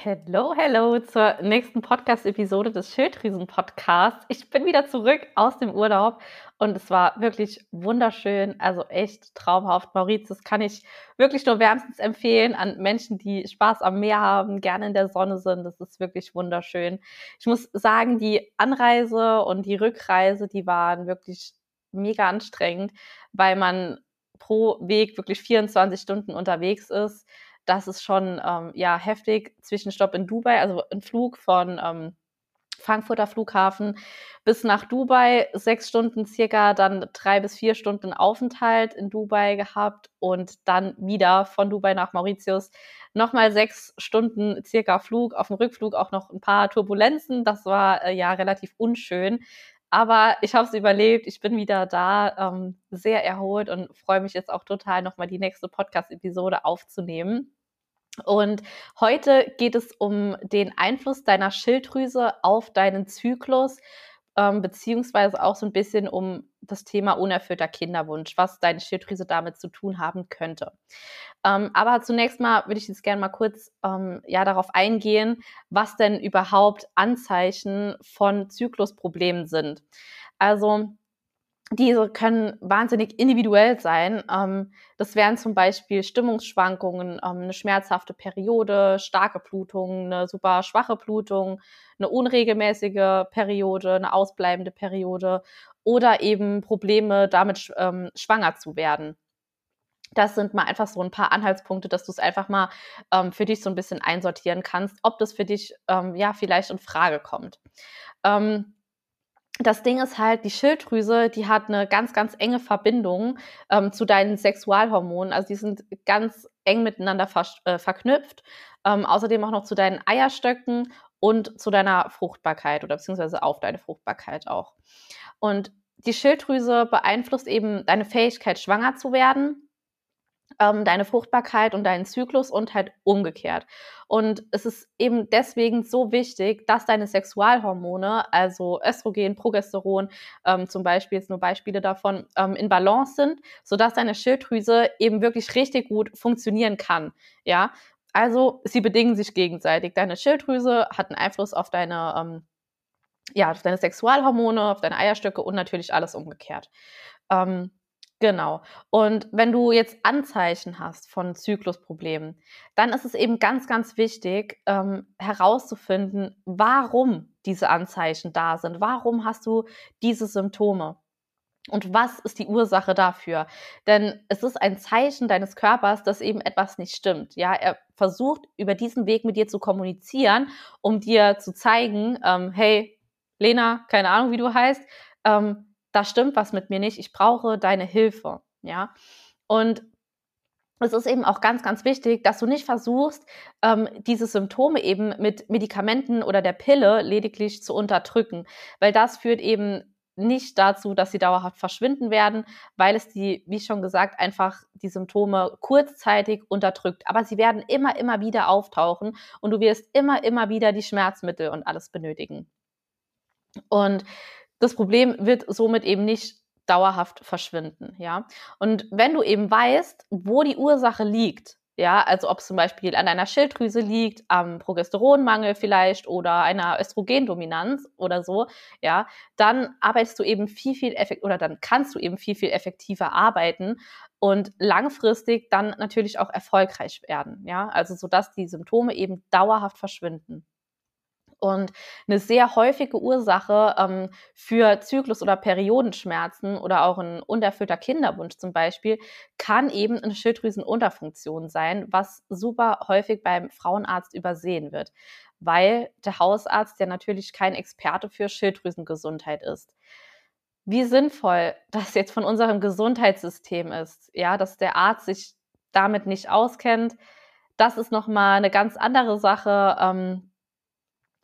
Hello, hello zur nächsten Podcast-Episode des Schilddrüsen-Podcasts. Ich bin wieder zurück aus dem Urlaub und es war wirklich wunderschön, also echt traumhaft. Mauritius kann ich wirklich nur wärmstens empfehlen an Menschen, die Spaß am Meer haben, gerne in der Sonne sind. Das ist wirklich wunderschön. Ich muss sagen, die Anreise und die Rückreise, die waren wirklich mega anstrengend, weil man pro Weg wirklich 24 Stunden unterwegs ist das ist schon ähm, ja heftig. Zwischenstopp in Dubai, also ein Flug von ähm, Frankfurter Flughafen bis nach Dubai, sechs Stunden circa, dann drei bis vier Stunden Aufenthalt in Dubai gehabt und dann wieder von Dubai nach Mauritius nochmal sechs Stunden circa Flug, auf dem Rückflug auch noch ein paar Turbulenzen. Das war äh, ja relativ unschön. Aber ich habe es überlebt, ich bin wieder da, ähm, sehr erholt und freue mich jetzt auch total, nochmal die nächste Podcast-Episode aufzunehmen. Und heute geht es um den Einfluss deiner Schilddrüse auf deinen Zyklus, ähm, beziehungsweise auch so ein bisschen um das Thema unerfüllter Kinderwunsch, was deine Schilddrüse damit zu tun haben könnte. Ähm, aber zunächst mal würde ich jetzt gerne mal kurz ähm, ja, darauf eingehen, was denn überhaupt Anzeichen von Zyklusproblemen sind. Also diese können wahnsinnig individuell sein. Ähm, das wären zum Beispiel Stimmungsschwankungen, ähm, eine schmerzhafte Periode, starke Blutungen, eine super schwache Blutung, eine unregelmäßige Periode, eine ausbleibende Periode oder eben Probleme damit ähm, schwanger zu werden. Das sind mal einfach so ein paar Anhaltspunkte, dass du es einfach mal für dich so ein bisschen einsortieren kannst, ob das für dich ja vielleicht in Frage kommt. Ähm, das Ding ist halt, die Schilddrüse, die hat eine ganz, ganz enge Verbindung ähm, zu deinen Sexualhormonen. Also die sind ganz eng miteinander ver äh, verknüpft. Ähm, außerdem auch noch zu deinen Eierstöcken und zu deiner Fruchtbarkeit oder beziehungsweise auf deine Fruchtbarkeit auch. Und die Schilddrüse beeinflusst eben deine Fähigkeit, schwanger zu werden ähm, deine Fruchtbarkeit und deinen Zyklus und halt umgekehrt. Und es ist eben deswegen so wichtig, dass deine Sexualhormone, also Östrogen, Progesteron, ähm, zum Beispiel jetzt nur Beispiele davon, ähm, in Balance sind, sodass deine Schilddrüse eben wirklich richtig gut funktionieren kann. Ja, also sie bedingen sich gegenseitig. Deine Schilddrüse hat einen Einfluss auf deine ähm, ja, auf deine Sexualhormone, auf deine Eierstöcke und natürlich alles umgekehrt. Ähm, Genau. Und wenn du jetzt Anzeichen hast von Zyklusproblemen, dann ist es eben ganz, ganz wichtig ähm, herauszufinden, warum diese Anzeichen da sind. Warum hast du diese Symptome? Und was ist die Ursache dafür? Denn es ist ein Zeichen deines Körpers, dass eben etwas nicht stimmt. Ja, er versucht über diesen Weg mit dir zu kommunizieren, um dir zu zeigen, ähm, hey, Lena, keine Ahnung, wie du heißt, ähm, da stimmt was mit mir nicht, ich brauche deine Hilfe, ja. Und es ist eben auch ganz, ganz wichtig, dass du nicht versuchst, ähm, diese Symptome eben mit Medikamenten oder der Pille lediglich zu unterdrücken, weil das führt eben nicht dazu, dass sie dauerhaft verschwinden werden, weil es die, wie schon gesagt, einfach die Symptome kurzzeitig unterdrückt. Aber sie werden immer, immer wieder auftauchen und du wirst immer, immer wieder die Schmerzmittel und alles benötigen. Und das Problem wird somit eben nicht dauerhaft verschwinden, ja. Und wenn du eben weißt, wo die Ursache liegt, ja, also ob es zum Beispiel an deiner Schilddrüse liegt, am Progesteronmangel vielleicht oder einer Östrogendominanz oder so, ja, dann arbeitest du eben viel, viel effektiv oder dann kannst du eben viel, viel effektiver arbeiten und langfristig dann natürlich auch erfolgreich werden, ja, also so dass die Symptome eben dauerhaft verschwinden. Und eine sehr häufige Ursache ähm, für Zyklus- oder Periodenschmerzen oder auch ein unerfüllter Kinderwunsch zum Beispiel kann eben eine Schilddrüsenunterfunktion sein, was super häufig beim Frauenarzt übersehen wird, weil der Hausarzt ja natürlich kein Experte für Schilddrüsengesundheit ist. Wie sinnvoll das jetzt von unserem Gesundheitssystem ist, ja, dass der Arzt sich damit nicht auskennt, das ist nochmal eine ganz andere Sache. Ähm,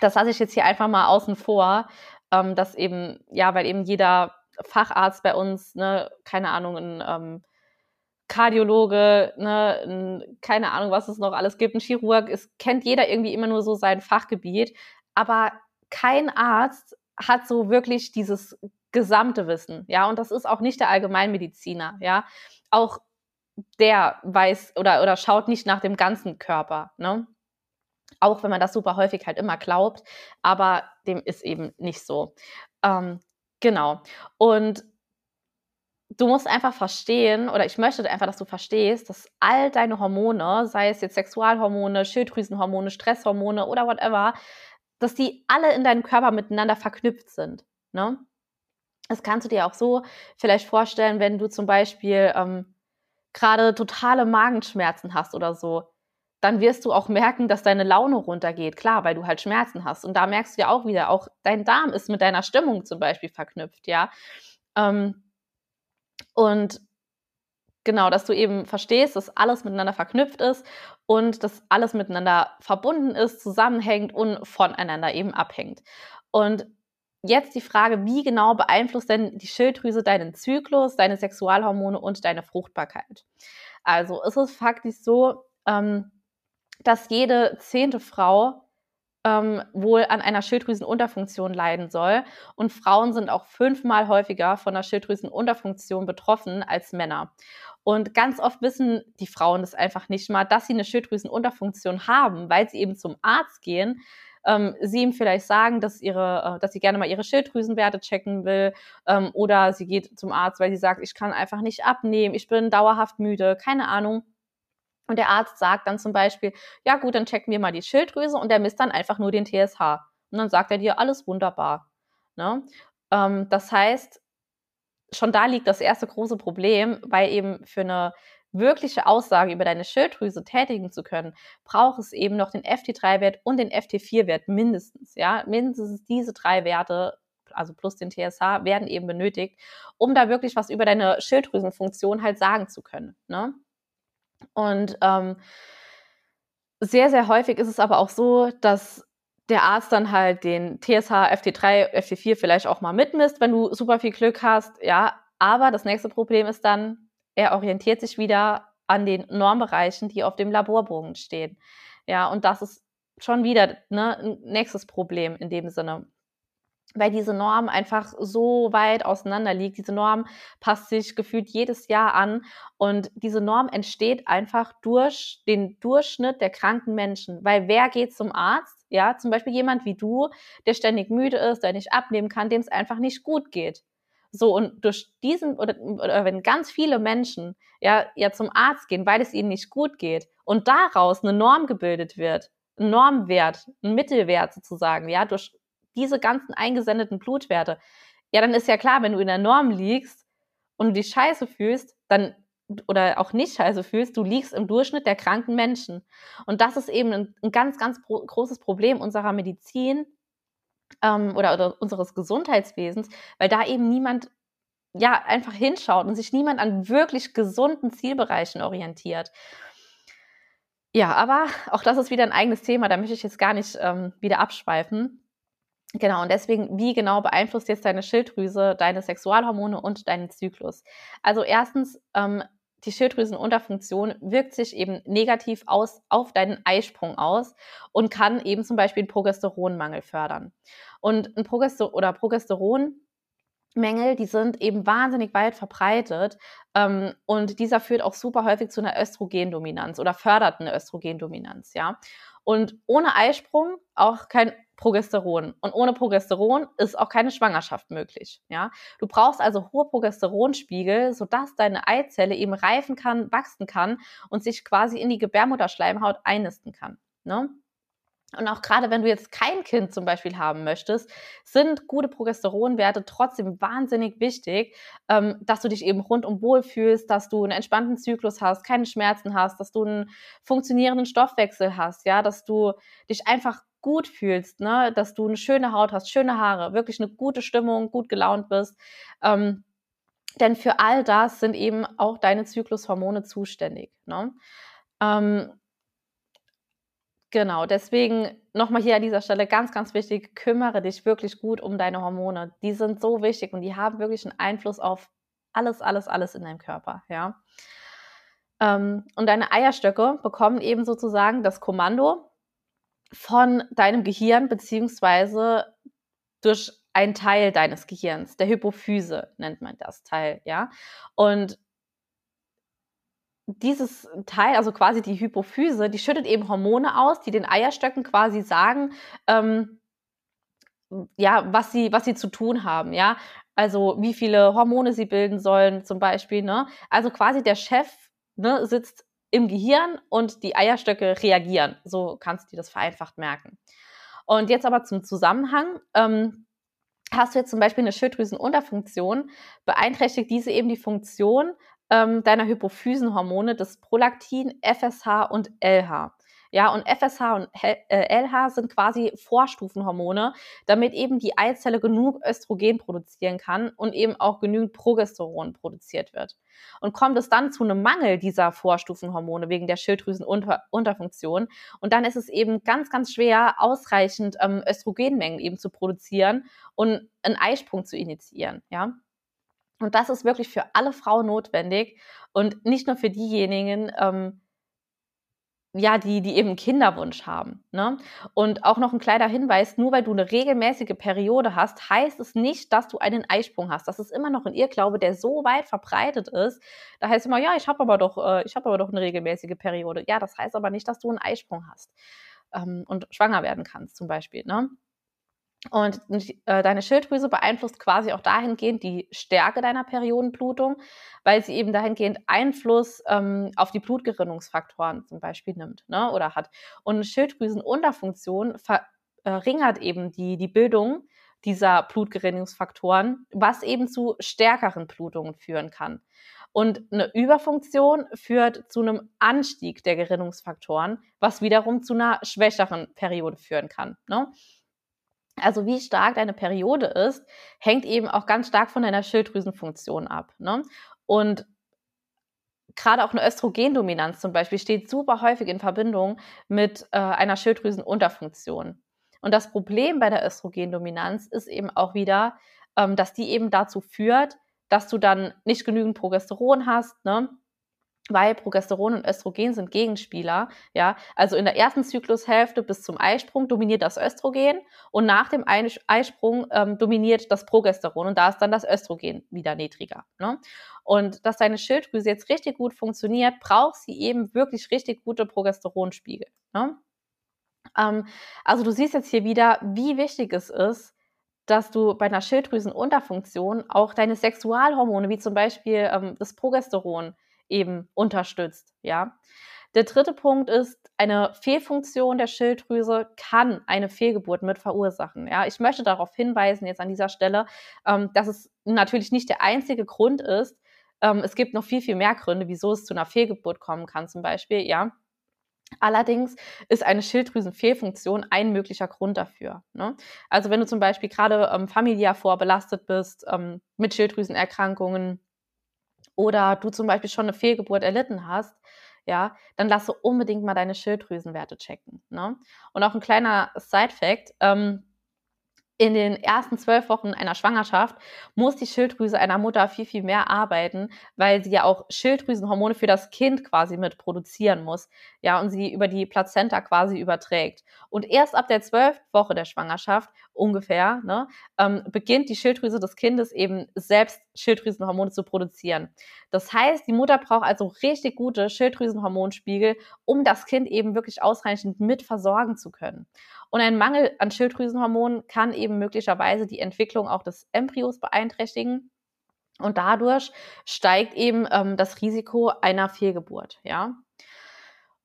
das lasse ich jetzt hier einfach mal außen vor, ähm, dass eben, ja, weil eben jeder Facharzt bei uns, ne, keine Ahnung, ein ähm, Kardiologe, ne, ein, keine Ahnung, was es noch alles gibt, ein Chirurg, es kennt jeder irgendwie immer nur so sein Fachgebiet, aber kein Arzt hat so wirklich dieses gesamte Wissen, ja, und das ist auch nicht der Allgemeinmediziner, ja, auch der weiß oder, oder schaut nicht nach dem ganzen Körper, ne? Auch wenn man das super häufig halt immer glaubt, aber dem ist eben nicht so. Ähm, genau. Und du musst einfach verstehen, oder ich möchte einfach, dass du verstehst, dass all deine Hormone, sei es jetzt Sexualhormone, Schilddrüsenhormone, Stresshormone oder whatever, dass die alle in deinem Körper miteinander verknüpft sind. Ne? Das kannst du dir auch so vielleicht vorstellen, wenn du zum Beispiel ähm, gerade totale Magenschmerzen hast oder so, dann wirst du auch merken, dass deine Laune runtergeht. Klar, weil du halt Schmerzen hast. Und da merkst du ja auch wieder, auch dein Darm ist mit deiner Stimmung zum Beispiel verknüpft, ja. Ähm, und genau, dass du eben verstehst, dass alles miteinander verknüpft ist und dass alles miteinander verbunden ist, zusammenhängt und voneinander eben abhängt. Und jetzt die Frage, wie genau beeinflusst denn die Schilddrüse deinen Zyklus, deine Sexualhormone und deine Fruchtbarkeit? Also ist es faktisch so, ähm, dass jede zehnte Frau ähm, wohl an einer Schilddrüsenunterfunktion leiden soll. Und Frauen sind auch fünfmal häufiger von einer Schilddrüsenunterfunktion betroffen als Männer. Und ganz oft wissen die Frauen das einfach nicht mal, dass sie eine Schilddrüsenunterfunktion haben, weil sie eben zum Arzt gehen, ähm, sie ihm vielleicht sagen, dass ihre, äh, dass sie gerne mal ihre Schilddrüsenwerte checken will, ähm, oder sie geht zum Arzt, weil sie sagt, ich kann einfach nicht abnehmen, ich bin dauerhaft müde, keine Ahnung. Und der Arzt sagt dann zum Beispiel, ja gut, dann checken wir mal die Schilddrüse und der misst dann einfach nur den TSH. Und dann sagt er dir, alles wunderbar. Ne? Ähm, das heißt, schon da liegt das erste große Problem, weil eben für eine wirkliche Aussage über deine Schilddrüse tätigen zu können, braucht es eben noch den FT3-Wert und den FT4-Wert mindestens. Ja, mindestens diese drei Werte, also plus den TSH, werden eben benötigt, um da wirklich was über deine Schilddrüsenfunktion halt sagen zu können. Ne? Und ähm, sehr, sehr häufig ist es aber auch so, dass der Arzt dann halt den TSH, FT3, FT4 vielleicht auch mal mitmisst, wenn du super viel Glück hast, ja. Aber das nächste Problem ist dann, er orientiert sich wieder an den Normbereichen, die auf dem Laborbogen stehen. Ja, und das ist schon wieder ne, ein nächstes Problem in dem Sinne weil diese Norm einfach so weit auseinander liegt. Diese Norm passt sich gefühlt jedes Jahr an und diese Norm entsteht einfach durch den Durchschnitt der kranken Menschen. Weil wer geht zum Arzt? Ja, zum Beispiel jemand wie du, der ständig müde ist, der nicht abnehmen kann, dem es einfach nicht gut geht. So, und durch diesen, oder, oder wenn ganz viele Menschen ja, ja zum Arzt gehen, weil es ihnen nicht gut geht und daraus eine Norm gebildet wird, ein Normwert, ein Mittelwert sozusagen, ja, durch diese ganzen eingesendeten Blutwerte, ja, dann ist ja klar, wenn du in der Norm liegst und du dich scheiße fühlst, dann oder auch nicht scheiße fühlst, du liegst im Durchschnitt der kranken Menschen. Und das ist eben ein, ein ganz, ganz großes Problem unserer Medizin ähm, oder, oder unseres Gesundheitswesens, weil da eben niemand ja einfach hinschaut und sich niemand an wirklich gesunden Zielbereichen orientiert. Ja, aber auch das ist wieder ein eigenes Thema, da möchte ich jetzt gar nicht ähm, wieder abschweifen. Genau, und deswegen, wie genau beeinflusst jetzt deine Schilddrüse deine Sexualhormone und deinen Zyklus? Also erstens, ähm, die Schilddrüsenunterfunktion wirkt sich eben negativ aus, auf deinen Eisprung aus und kann eben zum Beispiel einen Progesteronmangel fördern. Und ein Progester oder Progesteronmängel, die sind eben wahnsinnig weit verbreitet ähm, und dieser führt auch super häufig zu einer Östrogendominanz oder fördert eine Östrogendominanz, ja. Und ohne Eisprung auch kein Progesteron. Und ohne Progesteron ist auch keine Schwangerschaft möglich. Ja? Du brauchst also hohe Progesteronspiegel, sodass deine Eizelle eben reifen kann, wachsen kann und sich quasi in die Gebärmutterschleimhaut einnisten kann. Ne? Und auch gerade wenn du jetzt kein Kind zum Beispiel haben möchtest, sind gute Progesteronwerte trotzdem wahnsinnig wichtig, ähm, dass du dich eben rundum wohl fühlst, dass du einen entspannten Zyklus hast, keine Schmerzen hast, dass du einen funktionierenden Stoffwechsel hast, ja, dass du dich einfach gut fühlst, ne, dass du eine schöne Haut hast, schöne Haare, wirklich eine gute Stimmung, gut gelaunt bist. Ähm, denn für all das sind eben auch deine Zyklushormone zuständig. Ne? Ähm, Genau, deswegen nochmal hier an dieser Stelle ganz, ganz wichtig, kümmere dich wirklich gut um deine Hormone. Die sind so wichtig und die haben wirklich einen Einfluss auf alles, alles, alles in deinem Körper, ja. Ähm, und deine Eierstöcke bekommen eben sozusagen das Kommando von deinem Gehirn, beziehungsweise durch einen Teil deines Gehirns, der Hypophyse nennt man das Teil, ja. Und dieses Teil, also quasi die Hypophyse, die schüttet eben Hormone aus, die den Eierstöcken quasi sagen, ähm, ja, was sie, was sie zu tun haben, ja. Also wie viele Hormone sie bilden sollen, zum Beispiel, ne? Also quasi der Chef ne, sitzt im Gehirn und die Eierstöcke reagieren. So kannst du dir das vereinfacht merken. Und jetzt aber zum Zusammenhang. Ähm, hast du jetzt zum Beispiel eine Schilddrüsenunterfunktion, beeinträchtigt diese eben die Funktion ähm, deiner Hypophysenhormone des Prolaktin, FSH und LH. Ja, und FSH und LH äh, sind quasi Vorstufenhormone, damit eben die Eizelle genug Östrogen produzieren kann und eben auch genügend Progesteron produziert wird. Und kommt es dann zu einem Mangel dieser Vorstufenhormone wegen der Schilddrüsenunterfunktion, und dann ist es eben ganz, ganz schwer, ausreichend ähm, Östrogenmengen eben zu produzieren und einen Eisprung zu initiieren. Ja, und das ist wirklich für alle Frauen notwendig und nicht nur für diejenigen, ähm, ja, die, die eben Kinderwunsch haben. Ne? Und auch noch ein kleiner Hinweis, nur weil du eine regelmäßige Periode hast, heißt es nicht, dass du einen Eisprung hast. Das ist immer noch ein Irrglaube, der so weit verbreitet ist. Da heißt immer, ja, ich habe aber doch, äh, ich habe aber doch eine regelmäßige Periode. Ja, das heißt aber nicht, dass du einen Eisprung hast ähm, und schwanger werden kannst, zum Beispiel. Ne? Und äh, deine Schilddrüse beeinflusst quasi auch dahingehend die Stärke deiner Periodenblutung, weil sie eben dahingehend Einfluss ähm, auf die Blutgerinnungsfaktoren zum Beispiel nimmt ne, oder hat. Und Schilddrüsenunterfunktion verringert eben die, die Bildung dieser Blutgerinnungsfaktoren, was eben zu stärkeren Blutungen führen kann. Und eine Überfunktion führt zu einem Anstieg der Gerinnungsfaktoren, was wiederum zu einer schwächeren Periode führen kann. Ne? Also wie stark deine Periode ist, hängt eben auch ganz stark von deiner Schilddrüsenfunktion ab. Ne? Und gerade auch eine Östrogendominanz zum Beispiel steht super häufig in Verbindung mit äh, einer Schilddrüsenunterfunktion. Und das Problem bei der Östrogendominanz ist eben auch wieder, ähm, dass die eben dazu führt, dass du dann nicht genügend Progesteron hast, ne? Weil Progesteron und Östrogen sind Gegenspieler, ja. Also in der ersten Zyklushälfte bis zum Eisprung dominiert das Östrogen und nach dem Eisprung ähm, dominiert das Progesteron und da ist dann das Östrogen wieder niedriger. Ne? Und dass deine Schilddrüse jetzt richtig gut funktioniert, braucht sie eben wirklich richtig gute Progesteronspiegel. Ne? Ähm, also du siehst jetzt hier wieder, wie wichtig es ist, dass du bei einer Schilddrüsenunterfunktion auch deine Sexualhormone, wie zum Beispiel ähm, das Progesteron, eben unterstützt, ja. Der dritte Punkt ist, eine Fehlfunktion der Schilddrüse kann eine Fehlgeburt mit verursachen. Ja, ich möchte darauf hinweisen jetzt an dieser Stelle, ähm, dass es natürlich nicht der einzige Grund ist. Ähm, es gibt noch viel, viel mehr Gründe, wieso es zu einer Fehlgeburt kommen kann, zum Beispiel, ja. Allerdings ist eine Schilddrüsenfehlfunktion ein möglicher Grund dafür. Ne? Also wenn du zum Beispiel gerade ähm, familiär vorbelastet bist ähm, mit Schilddrüsenerkrankungen, oder du zum Beispiel schon eine Fehlgeburt erlitten hast, ja, dann lasse unbedingt mal deine Schilddrüsenwerte checken. Ne? Und auch ein kleiner Side-Fact, ähm, in den ersten zwölf Wochen einer Schwangerschaft muss die Schilddrüse einer Mutter viel, viel mehr arbeiten, weil sie ja auch Schilddrüsenhormone für das Kind quasi mit produzieren muss. Ja, und sie über die Plazenta quasi überträgt. Und erst ab der zwölften Woche der Schwangerschaft ungefähr, ne, ähm, beginnt die Schilddrüse des Kindes eben selbst Schilddrüsenhormone zu produzieren. Das heißt, die Mutter braucht also richtig gute Schilddrüsenhormonspiegel, um das Kind eben wirklich ausreichend mit versorgen zu können. Und ein Mangel an Schilddrüsenhormonen kann eben möglicherweise die Entwicklung auch des Embryos beeinträchtigen. Und dadurch steigt eben ähm, das Risiko einer Fehlgeburt, ja.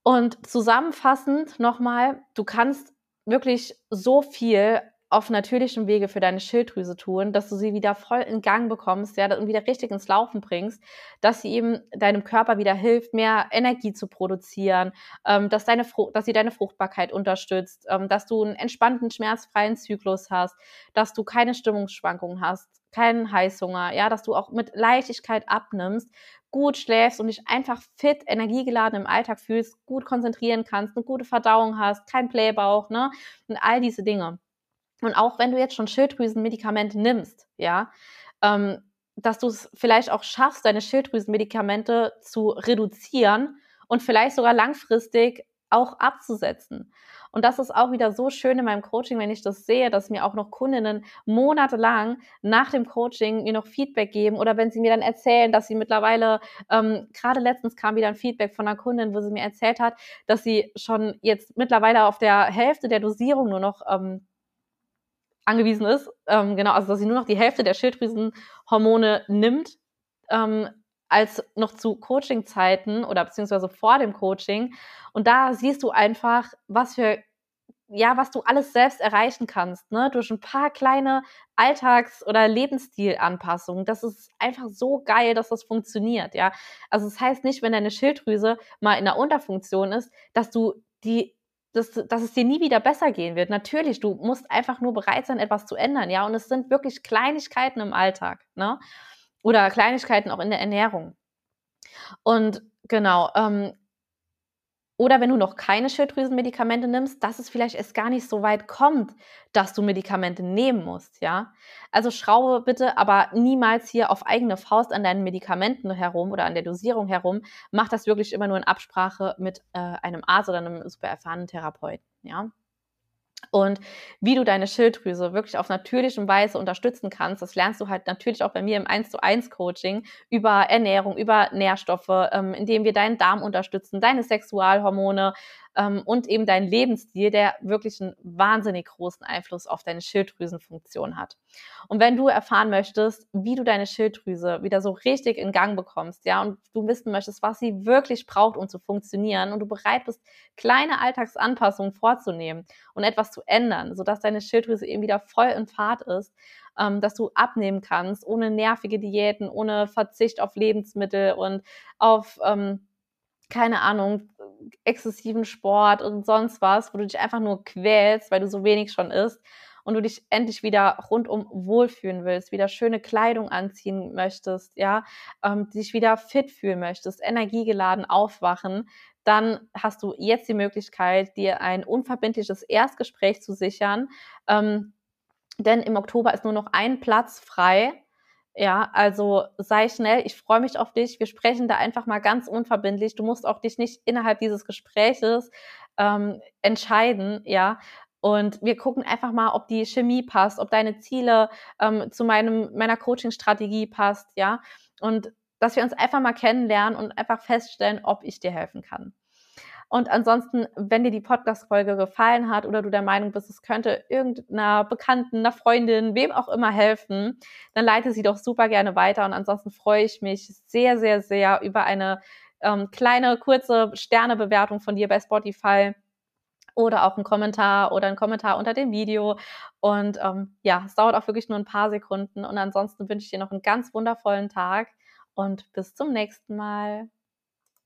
Und zusammenfassend nochmal, du kannst wirklich so viel auf natürlichem Wege für deine Schilddrüse tun, dass du sie wieder voll in Gang bekommst, ja, und wieder richtig ins Laufen bringst, dass sie eben deinem Körper wieder hilft, mehr Energie zu produzieren, ähm, dass, deine dass sie deine Fruchtbarkeit unterstützt, ähm, dass du einen entspannten, schmerzfreien Zyklus hast, dass du keine Stimmungsschwankungen hast, keinen Heißhunger, ja, dass du auch mit Leichtigkeit abnimmst, gut schläfst und dich einfach fit, energiegeladen im Alltag fühlst, gut konzentrieren kannst, eine gute Verdauung hast, kein Blähbauch, ne, und all diese Dinge. Und auch wenn du jetzt schon Schilddrüsenmedikamente nimmst, ja, ähm, dass du es vielleicht auch schaffst, deine Schilddrüsenmedikamente zu reduzieren und vielleicht sogar langfristig auch abzusetzen. Und das ist auch wieder so schön in meinem Coaching, wenn ich das sehe, dass mir auch noch Kundinnen monatelang nach dem Coaching mir noch Feedback geben oder wenn sie mir dann erzählen, dass sie mittlerweile, ähm, gerade letztens kam wieder ein Feedback von einer Kundin, wo sie mir erzählt hat, dass sie schon jetzt mittlerweile auf der Hälfte der Dosierung nur noch ähm, angewiesen ist. Ähm, genau, also dass sie nur noch die Hälfte der Schilddrüsenhormone nimmt, ähm, als noch zu Coaching-Zeiten oder beziehungsweise vor dem Coaching. Und da siehst du einfach, was für ja, was du alles selbst erreichen kannst, ne, durch ein paar kleine Alltags- oder Lebensstilanpassungen. Das ist einfach so geil, dass das funktioniert, ja. Also es das heißt nicht, wenn deine Schilddrüse mal in der Unterfunktion ist, dass du die dass, dass es dir nie wieder besser gehen wird. Natürlich, du musst einfach nur bereit sein, etwas zu ändern, ja. Und es sind wirklich Kleinigkeiten im Alltag, ne? Oder Kleinigkeiten auch in der Ernährung. Und genau, ähm, oder wenn du noch keine Schilddrüsenmedikamente nimmst, dass es vielleicht erst gar nicht so weit kommt, dass du Medikamente nehmen musst, ja. Also schraube bitte aber niemals hier auf eigene Faust an deinen Medikamenten herum oder an der Dosierung herum. Mach das wirklich immer nur in Absprache mit äh, einem Arzt oder einem super erfahrenen Therapeuten, ja und wie du deine Schilddrüse wirklich auf natürlichem Weise unterstützen kannst. Das lernst du halt natürlich auch bei mir im 1 zu 1 Coaching über Ernährung, über Nährstoffe, ähm, indem wir deinen Darm unterstützen, deine Sexualhormone, ähm, und eben dein Lebensstil, der wirklich einen wahnsinnig großen Einfluss auf deine Schilddrüsenfunktion hat. Und wenn du erfahren möchtest, wie du deine Schilddrüse wieder so richtig in Gang bekommst, ja, und du wissen möchtest, was sie wirklich braucht, um zu funktionieren, und du bereit bist, kleine Alltagsanpassungen vorzunehmen und etwas zu ändern, sodass deine Schilddrüse eben wieder voll in Fahrt ist, ähm, dass du abnehmen kannst, ohne nervige Diäten, ohne Verzicht auf Lebensmittel und auf ähm, keine Ahnung, exzessiven Sport und sonst was, wo du dich einfach nur quälst, weil du so wenig schon isst und du dich endlich wieder rundum wohlfühlen willst, wieder schöne Kleidung anziehen möchtest, ja, ähm, dich wieder fit fühlen möchtest, energiegeladen aufwachen, dann hast du jetzt die Möglichkeit, dir ein unverbindliches Erstgespräch zu sichern. Ähm, denn im Oktober ist nur noch ein Platz frei ja, also sei schnell, ich freue mich auf dich. Wir sprechen da einfach mal ganz unverbindlich. Du musst auch dich nicht innerhalb dieses Gespräches ähm, entscheiden, ja. Und wir gucken einfach mal, ob die Chemie passt, ob deine Ziele ähm, zu meinem, meiner Coaching-Strategie passt, ja. Und dass wir uns einfach mal kennenlernen und einfach feststellen, ob ich dir helfen kann. Und ansonsten, wenn dir die Podcast-Folge gefallen hat oder du der Meinung bist, es könnte irgendeiner Bekannten, einer Freundin, wem auch immer helfen, dann leite sie doch super gerne weiter. Und ansonsten freue ich mich sehr, sehr, sehr über eine ähm, kleine, kurze Sternebewertung von dir bei Spotify oder auch ein Kommentar oder ein Kommentar unter dem Video. Und ähm, ja, es dauert auch wirklich nur ein paar Sekunden. Und ansonsten wünsche ich dir noch einen ganz wundervollen Tag und bis zum nächsten Mal.